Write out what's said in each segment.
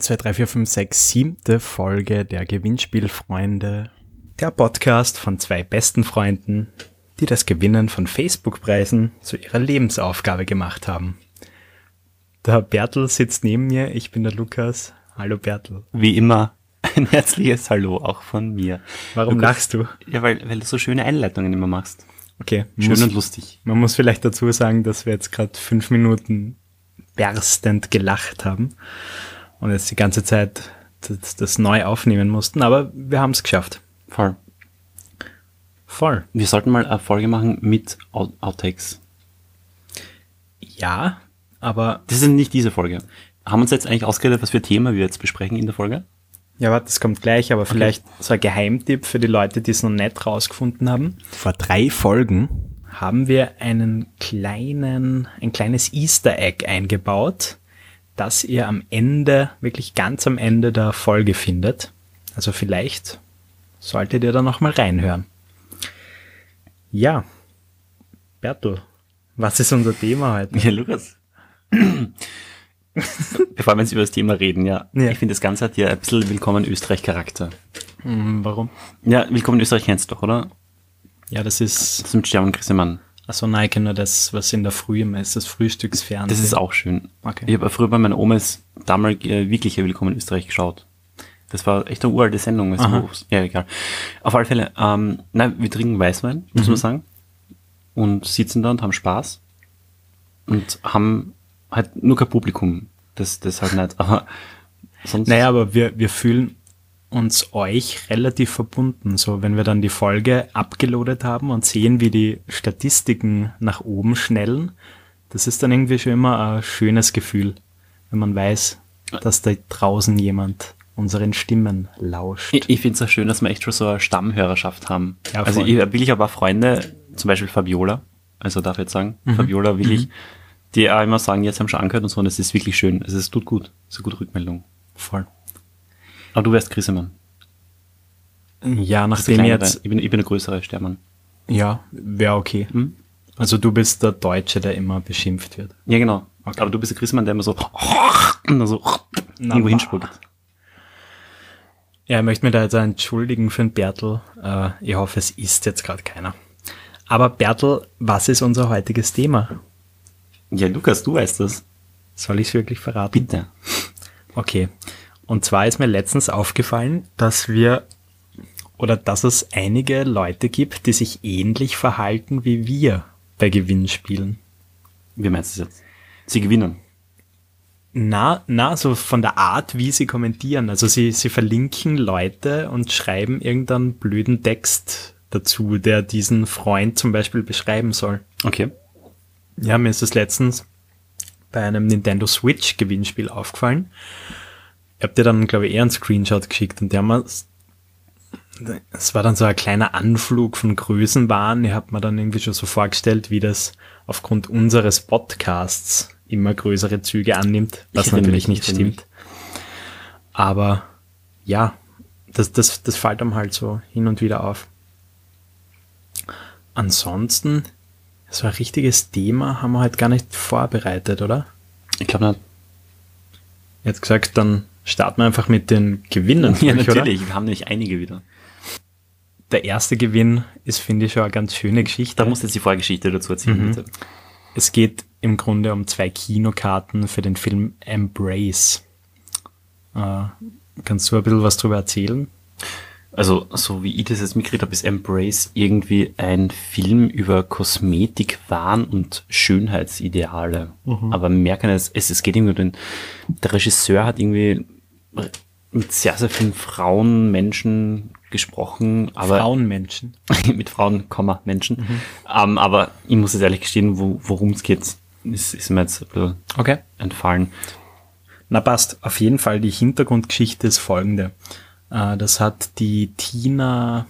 1, 2, 3, 4, 5, 6, siebte Folge der Gewinnspielfreunde. Der Podcast von zwei besten Freunden, die das Gewinnen von Facebook-Preisen zu ihrer Lebensaufgabe gemacht haben. Der Bertel sitzt neben mir, ich bin der Lukas. Hallo Bertel. Wie immer ein herzliches Hallo auch von mir. Warum Lukas, lachst du? Ja, weil, weil du so schöne Einleitungen immer machst. Okay. Schön muss, und lustig. Man muss vielleicht dazu sagen, dass wir jetzt gerade fünf Minuten berstend gelacht haben und jetzt die ganze Zeit das, das neu aufnehmen mussten, aber wir haben es geschafft. Voll. Voll. Wir sollten mal eine Folge machen mit Out Outtakes. Ja, aber Das ist nicht diese Folge. Haben wir uns jetzt eigentlich ausgeredet, was für Thema wir jetzt besprechen in der Folge? ja, warte, das kommt gleich, aber vielleicht so ein Geheimtipp für die Leute, die es noch nicht rausgefunden haben. Vor drei Folgen haben wir einen kleinen, ein kleines Easter Egg eingebaut, das ihr am Ende, wirklich ganz am Ende der Folge findet. Also vielleicht solltet ihr da noch mal reinhören. Ja, Bertel, was ist unser Thema heute? Ja, Lukas. Bevor wir jetzt über das Thema reden, ja. Ja. Ich finde, das Ganze hat ja ein bisschen Willkommen Österreich-Charakter. Hm, warum? Ja, Willkommen Österreich kennst du doch, oder? Ja, das ist, Das ist mit Stern und Grissemann. Also nein, kenne nur das, was in der Früh immer ist, das Frühstücksfernsehen. Das ist auch schön. Okay. Ich habe früher bei meiner Oma das damalige wirkliche Willkommen in Österreich geschaut. Das war echt eine uralte Sendung. Wo- ja, egal. Auf alle Fälle, ähm, nein, wir trinken Weißwein, muss Mhm. man sagen. Und sitzen da und haben Spaß. Und haben halt nur kein Publikum. Das, das halt nicht. Aber sonst. Naja, aber wir, wir fühlen uns euch relativ verbunden. So, wenn wir dann die Folge abgeloadet haben und sehen, wie die Statistiken nach oben schnellen, das ist dann irgendwie schon immer ein schönes Gefühl, wenn man weiß, dass da draußen jemand unseren Stimmen lauscht. Ich, ich finde es auch schön, dass wir echt schon so eine Stammhörerschaft haben. Ja, also ich wirklich aber auch Freunde, zum Beispiel Fabiola, also darf ich jetzt sagen, Mhm. Fabiola wirklich, die auch immer sagen, jetzt haben schon angehört und so, und es ist wirklich schön. Also es tut gut. Es ist eine gute Rückmeldung. Voll. Aber du wärst Grissemann. Ja, nachdem jetzt, Ich bin, ich bin der größere Stermann. ja, wäre okay. Hm? Also du bist der Deutsche, der immer beschimpft wird. Ja, genau. Okay. Aber du bist der Grissemann, der immer so, und so irgendwo hinspuckt. Ja, ich möchte mich da jetzt entschuldigen für den Bertel. Äh, ich hoffe, es ist jetzt gerade keiner. Aber Bertel, was ist unser heutiges Thema? Ja, Lukas, du weißt das. Soll ich es wirklich verraten? Bitte. Okay. Und zwar ist mir letztens aufgefallen, dass wir oder dass es einige Leute gibt, die sich ähnlich verhalten wie wir bei Gewinnspielen. Wie meinst du das jetzt? Sie gewinnen. Na, na, so von der Art, wie sie kommentieren. Also sie, sie verlinken Leute und schreiben irgendeinen blöden Text dazu, der diesen Freund zum Beispiel beschreiben soll. Okay. Ja, mir ist das letztens bei einem Nintendo Switch Gewinnspiel aufgefallen. Ich hab dir dann, glaube ich, eher einen Screenshot geschickt und der haben es war dann so ein kleiner Anflug von Größenwahn. Ich habe mir dann irgendwie schon so vorgestellt, wie das aufgrund unseres Podcasts immer größere Züge annimmt, was natürlich nicht stimmt. Aber ja, das, das, das fällt einem halt so hin und wieder auf. Ansonsten, so ein richtiges Thema haben wir halt gar nicht vorbereitet, oder? Ich glaube nicht. Jetzt gesagt, dann starten wir einfach mit den Gewinnen. Ja, durch, oder? natürlich. Wir haben nämlich einige wieder. Der erste Gewinn ist, finde ich, schon eine ganz schöne Geschichte. Da musst du jetzt die Vorgeschichte dazu erzählen, Mhm. bitte. Es geht im Grunde um zwei Kinokarten für den Film Embrace. Äh, kannst du ein bisschen was drüber erzählen? Also, so wie ich das jetzt mitgekriegt habe, ist Embrace irgendwie ein Film über Kosmetik, Wahn und Schönheitsideale. Aber mehr kann es, es, es geht irgendwie um den, der Regisseur hat irgendwie mit sehr, sehr vielen Frauen, Menschen gesprochen, aber Frauenmenschen. mit Frauen, Komma, Menschen. Ähm, aber ich muss jetzt ehrlich gestehen, wo, worum es geht, ist, ist mir jetzt ein bisschen Okay. entfallen. Na passt. Auf jeden Fall die Hintergrundgeschichte ist folgende. Äh, das hat die Tina,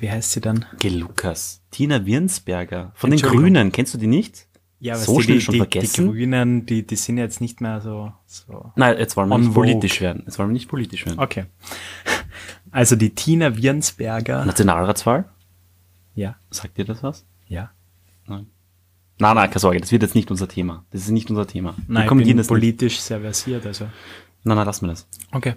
wie heißt sie denn? Geh, Lukas. Tina Wirnsberger von den. Grünen. Kennst du die nicht? Ja, So du, schnell die, schon die, vergessen? Die Grünen, die, die sind jetzt nicht mehr so, so. Nein, jetzt wollen wir nicht Vogue. politisch werden. Jetzt wollen wir nicht politisch werden. Okay. Also die Tina Wirnsberger. Nationalratswahl? Ja, Sagt dir das was? ja. Nein. Nein, nein, keine Sorge, das wird jetzt nicht unser Thema. Das ist nicht unser Thema. Nein, ich kommentieren bin das nicht. politisch sehr versiert, also. Nein, nein, lass mir das. Okay.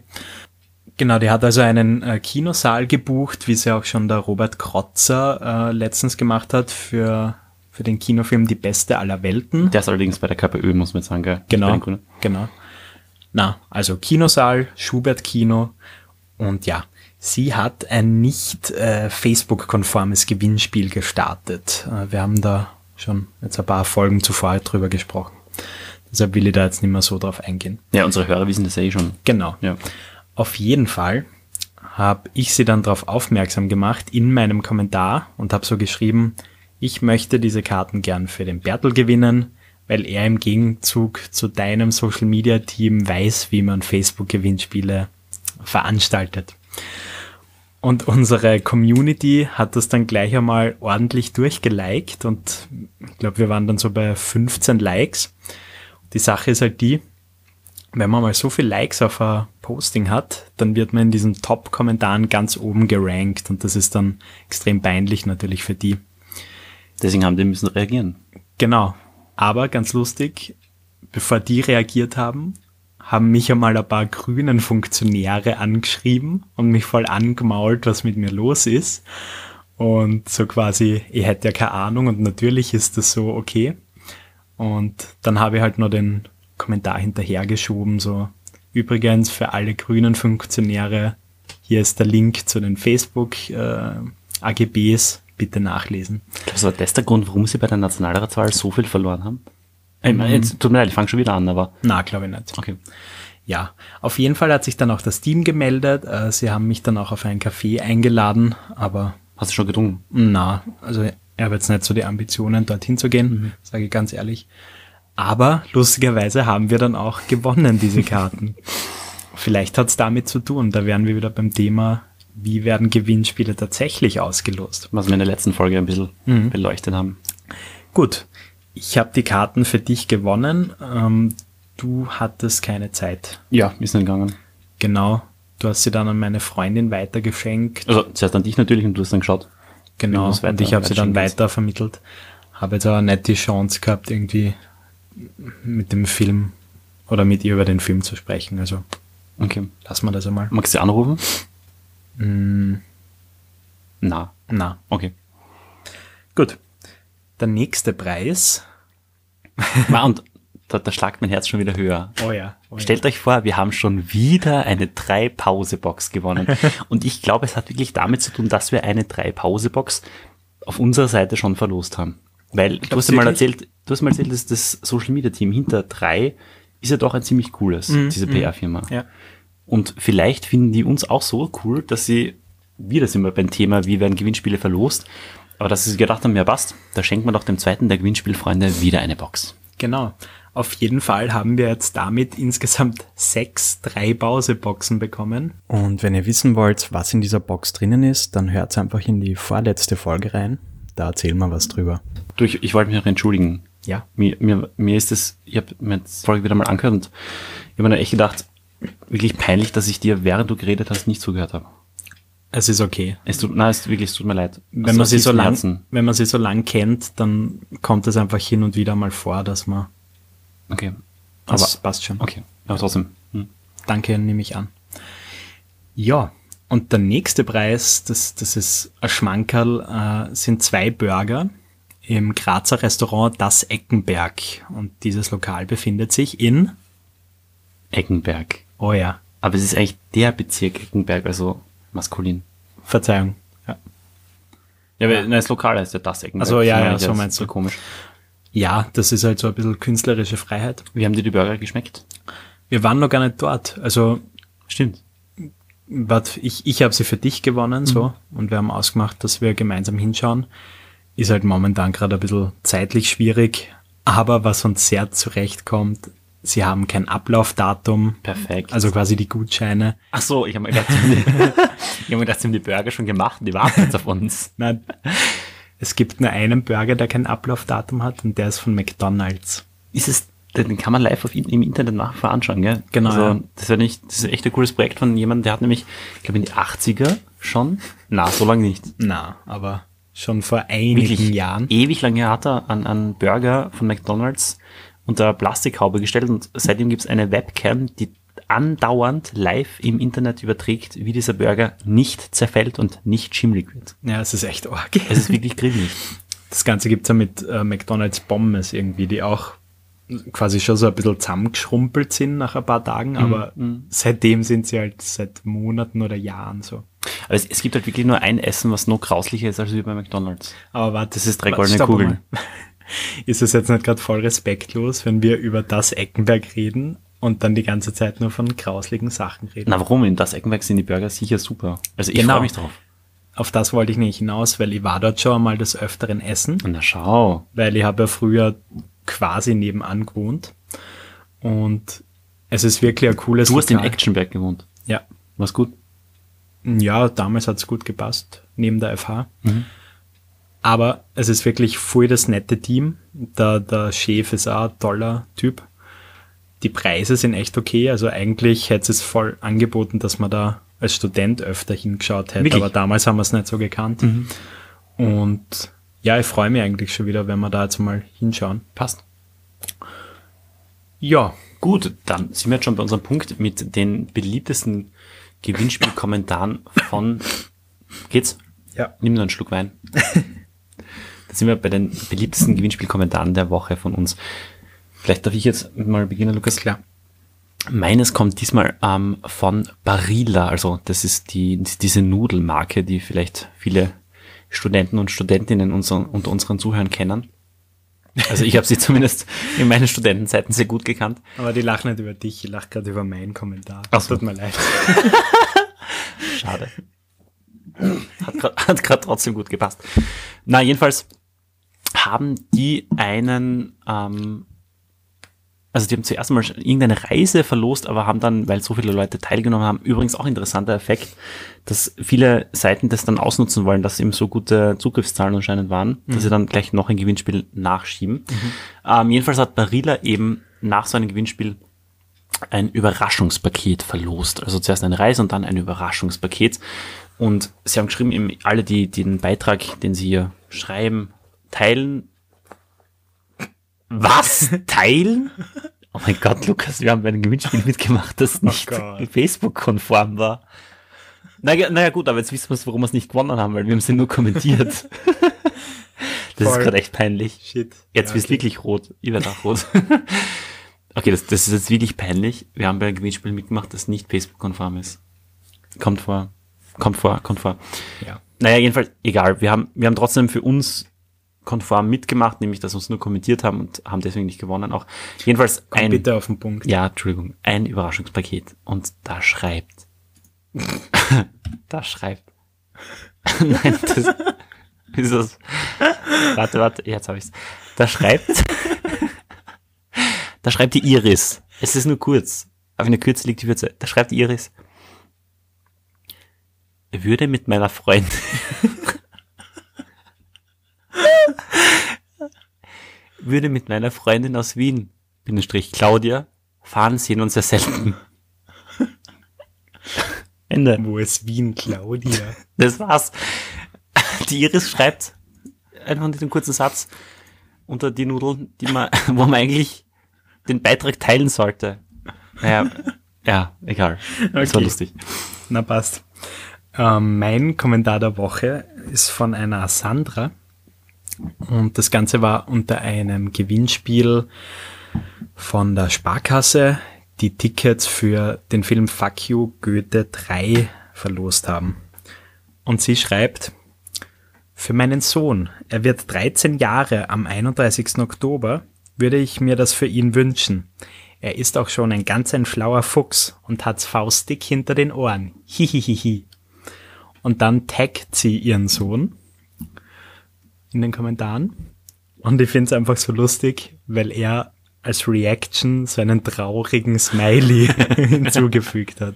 Genau, die hat also einen äh, Kinosaal gebucht, wie es ja auch schon der Robert Krotzer äh, letztens gemacht hat für, für den Kinofilm Die Beste aller Welten. Der ist allerdings bei der KPÖ, muss man jetzt sagen, gell? Genau, genau. Na, also Kinosaal, Schubert-Kino und ja, sie hat ein nicht äh, Facebook-konformes Gewinnspiel gestartet. Äh, wir haben da schon jetzt ein paar Folgen zuvor drüber gesprochen. Deshalb will ich da jetzt nicht mehr so drauf eingehen. Ja, unsere Hörer wissen das eh schon. Genau. Ja. Auf jeden Fall habe ich sie dann darauf aufmerksam gemacht in meinem Kommentar und habe so geschrieben, ich möchte diese Karten gern für den Bertel gewinnen, weil er im Gegenzug zu deinem Social Media Team weiß, wie man Facebook Gewinnspiele veranstaltet. Und unsere Community hat das dann gleich einmal ordentlich durchgeliked und ich glaube, wir waren dann so bei 15 Likes. Die Sache ist halt die, wenn man mal so viel Likes auf ein Posting hat, dann wird man in diesen Top-Kommentaren ganz oben gerankt und das ist dann extrem peinlich natürlich für die. Deswegen haben die müssen reagieren. Genau. Aber ganz lustig, bevor die reagiert haben, haben mich einmal ein paar grünen Funktionäre angeschrieben und mich voll angemault, was mit mir los ist. Und so quasi, ich hätte ja keine Ahnung und natürlich ist das so okay. Und dann habe ich halt nur den Kommentar hinterhergeschoben, so übrigens für alle grünen Funktionäre, hier ist der Link zu den Facebook äh, AGBs, bitte nachlesen. Was war das der Grund, warum sie bei der Nationalratswahl so viel verloren haben? Ich meine, jetzt, tut mir leid, ich fange schon wieder an, aber. Na, glaube ich nicht. Okay. Ja, auf jeden Fall hat sich dann auch das Team gemeldet. Äh, Sie haben mich dann auch auf einen Café eingeladen, aber. Hast du schon getrunken? Na, also er hat jetzt nicht so die Ambitionen, dorthin zu gehen, mhm. sage ich ganz ehrlich. Aber lustigerweise haben wir dann auch gewonnen, diese Karten. Vielleicht hat's damit zu tun. Da wären wir wieder beim Thema, wie werden Gewinnspiele tatsächlich ausgelost. Was wir in der letzten Folge ein bisschen mhm. beleuchtet haben. Gut, ich habe die Karten für dich gewonnen. Ähm, du hattest keine Zeit. Ja, ist nicht gegangen. Genau. Du hast sie dann an meine Freundin weitergeschenkt. Also zuerst an dich natürlich und du hast dann geschaut. Genau, und ich habe sie dann weiter vermittelt. Habe jetzt aber nicht die Chance gehabt, irgendwie mit dem Film oder mit ihr über den Film zu sprechen. Also okay. lassen wir das einmal. Magst du sie anrufen? Mm, na. Na. Okay. Gut. Der nächste Preis. und da, da schlagt mein Herz schon wieder höher. Oh ja. Oh Stellt ja. euch vor, wir haben schon wieder eine Drei-Pause-Box gewonnen. und ich glaube, es hat wirklich damit zu tun, dass wir eine Drei-Pause-Box auf unserer Seite schon verlost haben. Weil du hast, mal erzählt, du hast mal erzählt, dass das Social Media Team hinter drei ist ja doch ein ziemlich cooles, mhm. diese PR-Firma. Ja. Und vielleicht finden die uns auch so cool, dass sie, wieder sind wir beim Thema, wie werden Gewinnspiele verlost, aber dass sie gedacht haben, ja passt, da schenkt man doch dem zweiten der Gewinnspielfreunde wieder eine Box. Genau. Auf jeden Fall haben wir jetzt damit insgesamt sechs Drei-Pause-Boxen bekommen. Und wenn ihr wissen wollt, was in dieser Box drinnen ist, dann hört einfach in die vorletzte Folge rein. Da erzählen wir was drüber. Du, ich, ich wollte mich noch entschuldigen. Ja. Mir, mir, mir ist das, ich habe mir die Folge wieder mal angehört und ich habe mir echt gedacht, wirklich peinlich, dass ich dir, während du geredet hast, nicht zugehört habe. Es ist okay. Es tut, nein, es wirklich, es tut mir leid. Wenn also, man sie so lang, wenn man sie so lang kennt, dann kommt es einfach hin und wieder mal vor, dass man. Okay. Aber das passt schon. Okay. Aber trotzdem. Hm. Danke, nehme ich an. Ja. Und der nächste Preis, das, das ist ein Schmankerl, äh, sind zwei Burger im Grazer Restaurant Das Eckenberg. Und dieses Lokal befindet sich in Eckenberg. Oh ja. Aber es ist eigentlich der Bezirk Eckenberg, also maskulin. Verzeihung. Ja. Ja, aber das Lokal heißt ja das Eckenberg. Also ja, ja, so meinst du. So komisch. Ja, das ist halt so ein bisschen künstlerische Freiheit. Wie haben dir die Burger geschmeckt? Wir waren noch gar nicht dort. Also stimmt. Ich, ich habe sie für dich gewonnen, mhm. so, und wir haben ausgemacht, dass wir gemeinsam hinschauen. Ist halt momentan gerade ein bisschen zeitlich schwierig, aber was uns sehr zurechtkommt, sie haben kein Ablaufdatum. Perfekt. Also quasi die Gutscheine. Ach so, ich habe mir gedacht, ich hab mir gedacht, sie haben die Burger schon gemacht, die warten jetzt auf uns. Nein. Es gibt nur einen Burger, der kein Ablaufdatum hat und der ist von McDonald's. Ist es, den kann man live auf, im Internet nachher anschauen, gell? Genau. Also, ja. das, ist nicht, das ist echt ein cooles Projekt von jemandem, der hat nämlich, ich glaube in die 80er schon, na, so lange nicht. Na, aber schon vor einigen Wirklich Jahren. Ewig lange hat er an, an Burger von McDonald's unter Plastikhaube gestellt und seitdem gibt es eine Webcam, die andauernd live im Internet überträgt, wie dieser Burger nicht zerfällt und nicht schimmelig wird. Ja, es ist echt arg. Es ist wirklich grimmig. Das Ganze gibt's ja mit äh, McDonalds Pommes irgendwie, die auch quasi schon so ein bisschen zusammengeschrumpelt sind nach ein paar Tagen, Mhm, aber seitdem sind sie halt seit Monaten oder Jahren so. Aber es, es gibt halt wirklich nur ein Essen, was noch grauslicher ist als wie bei McDonalds. Aber warte, Das ist drei goldene Kugeln. Ist es jetzt nicht gerade voll respektlos, wenn wir über das Eckenberg reden und dann die ganze Zeit nur von grausligen Sachen reden? Na warum? In das Eckenberg sind die Burger sicher super. Also ich Genau. freue mich drauf. Auf das wollte ich nicht hinaus, weil ich war dort schon einmal des Öfteren essen, Na schau. weil ich habe ja früher quasi nebenan gewohnt und es ist wirklich ein cooles Du hast im Lokal. Actionberg gewohnt. Ja, War's gut? Ja, damals hat's gut gepasst, neben der FH. Aber es ist wirklich voll das nette Team. Der, der Chef ist auch ein toller Typ. Die Preise sind echt okay. Also eigentlich hätte es voll angeboten, dass man da als Student öfter hingeschaut hätte. Wirklich? Aber damals haben wir es nicht so gekannt. Und ja, ich freue mich eigentlich schon wieder, wenn wir da jetzt mal hinschauen. Passt. Ja, Gut, dann sind wir jetzt schon bei unserem Punkt mit den beliebtesten Gewinnspielkommentaren von. Geht's? ja. Nimm nur einen Schluck Wein. da sind wir bei den beliebtesten Gewinnspielkommentaren der Woche von uns. Vielleicht darf ich jetzt mal beginnen, Lukas. Klar. Meines kommt diesmal ähm, von Barilla, also das ist die, diese Nudelmarke, die vielleicht viele Studenten und Studentinnen unser, unter unseren Zuhörern kennen. Also ich habe sie zumindest in meinen Studentenzeiten sehr gut gekannt. Aber die lachen nicht über dich, ich lache gerade über meinen Kommentar. Ach so. Tut mir leid. Schade. Hat gerade trotzdem gut gepasst. Na, jedenfalls haben die einen, ähm, also die haben zuerst mal irgendeine Reise verlost, aber haben dann, weil so viele Leute teilgenommen haben, übrigens auch interessanter Effekt, dass viele Seiten das dann ausnutzen wollen, dass eben so gute Zugriffszahlen anscheinend waren, dass sie dann gleich noch ein Gewinnspiel nachschieben. Ähm, jedenfalls hat Barilla eben nach so einem Gewinnspiel ein Überraschungspaket verlost. Also zuerst eine Reise und dann ein Überraschungspaket. Und sie haben geschrieben, eben alle, die, die den Beitrag, den sie hier schreiben, teilen. Was? Teilen? Oh mein Gott, Lukas, wir haben bei einem Gewinnspiel mitgemacht, das nicht Gott. Facebook-konform war. Naja, naja, gut, aber jetzt wissen wir, warum wir es nicht gewonnen haben, weil wir haben sie nur kommentiert. Das Voll. ist gerade echt peinlich. Shit. Jetzt Ja, okay. wirklich rot. Ich werde auch rot. okay, das, das ist jetzt wirklich peinlich. Wir haben bei einem Gewinnspiel mitgemacht, das nicht Facebook-konform ist. Kommt vor. Kommt vor, kommt vor. Ja. Naja, jedenfalls, egal. Wir haben, wir haben trotzdem für uns konform mitgemacht, nämlich, dass wir uns nur kommentiert haben und haben deswegen nicht gewonnen auch. Jedenfalls Komm ein, bitte auf den Punkt. ja, Entschuldigung, ein Überraschungspaket. Und da schreibt, da schreibt, nein, das ist das, warte, warte, jetzt habe ich's. Da schreibt, da schreibt die Iris, es ist nur kurz, auf einer Kürze liegt die Würze, da schreibt die Iris, würde mit meiner Freundin, würde mit meiner Freundin aus Wien, Bindestrich Claudia, fahren, sehen uns sehr selten. Ende. Wo ist Wien, Claudia? Das war's. Die Iris schreibt einfach diesen kurzen Satz unter die Nudeln, die man, wo man eigentlich den Beitrag teilen sollte. Naja, ja, egal. Das war Okay. lustig. Na passt. Ähm, mein Kommentar der Woche ist von einer Sandra. Und das Ganze war unter einem Gewinnspiel von der Sparkasse, die Tickets für den Film Fuck You Goethe 3 verlost haben. Und sie schreibt, für meinen Sohn, er wird 13 Jahre am 31. Oktober, würde ich mir das für ihn wünschen. Er ist auch schon ein ganz ein schlauer Fuchs und hat's faustig hinter den Ohren. Hihihihi. Und dann taggt sie ihren Sohn in den Kommentaren. Und ich find's einfach so lustig, weil er als Reaction so einen traurigen Smiley hinzugefügt hat.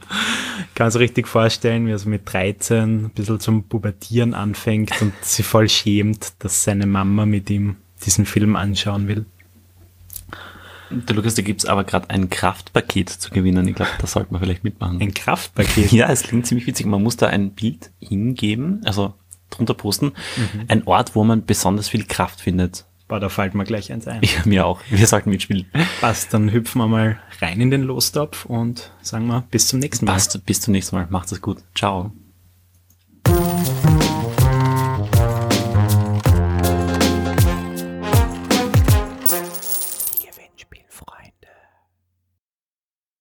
Kann man sich richtig vorstellen, wie er so mit 13 ein bisschen zum Pubertieren anfängt und sich voll schämt, dass seine Mama mit ihm diesen Film anschauen will. Der Lukas, da gibt's aber gerade ein Kraftpaket zu gewinnen. Ich glaube, da sollte man vielleicht mitmachen. Ein Kraftpaket. Ja, es klingt ziemlich witzig. Man muss da ein Bild hingeben, also drunter posten. Ein Ort, wo man besonders viel Kraft findet. Boah, da fällt mir gleich eins ein. Ja, mir auch. Wir sollten mitspielen. Passt, dann hüpfen wir mal rein in den Lostopf und sagen wir bis zum nächsten Mal. Passt, bis zum nächsten Mal. Macht es gut. Ciao.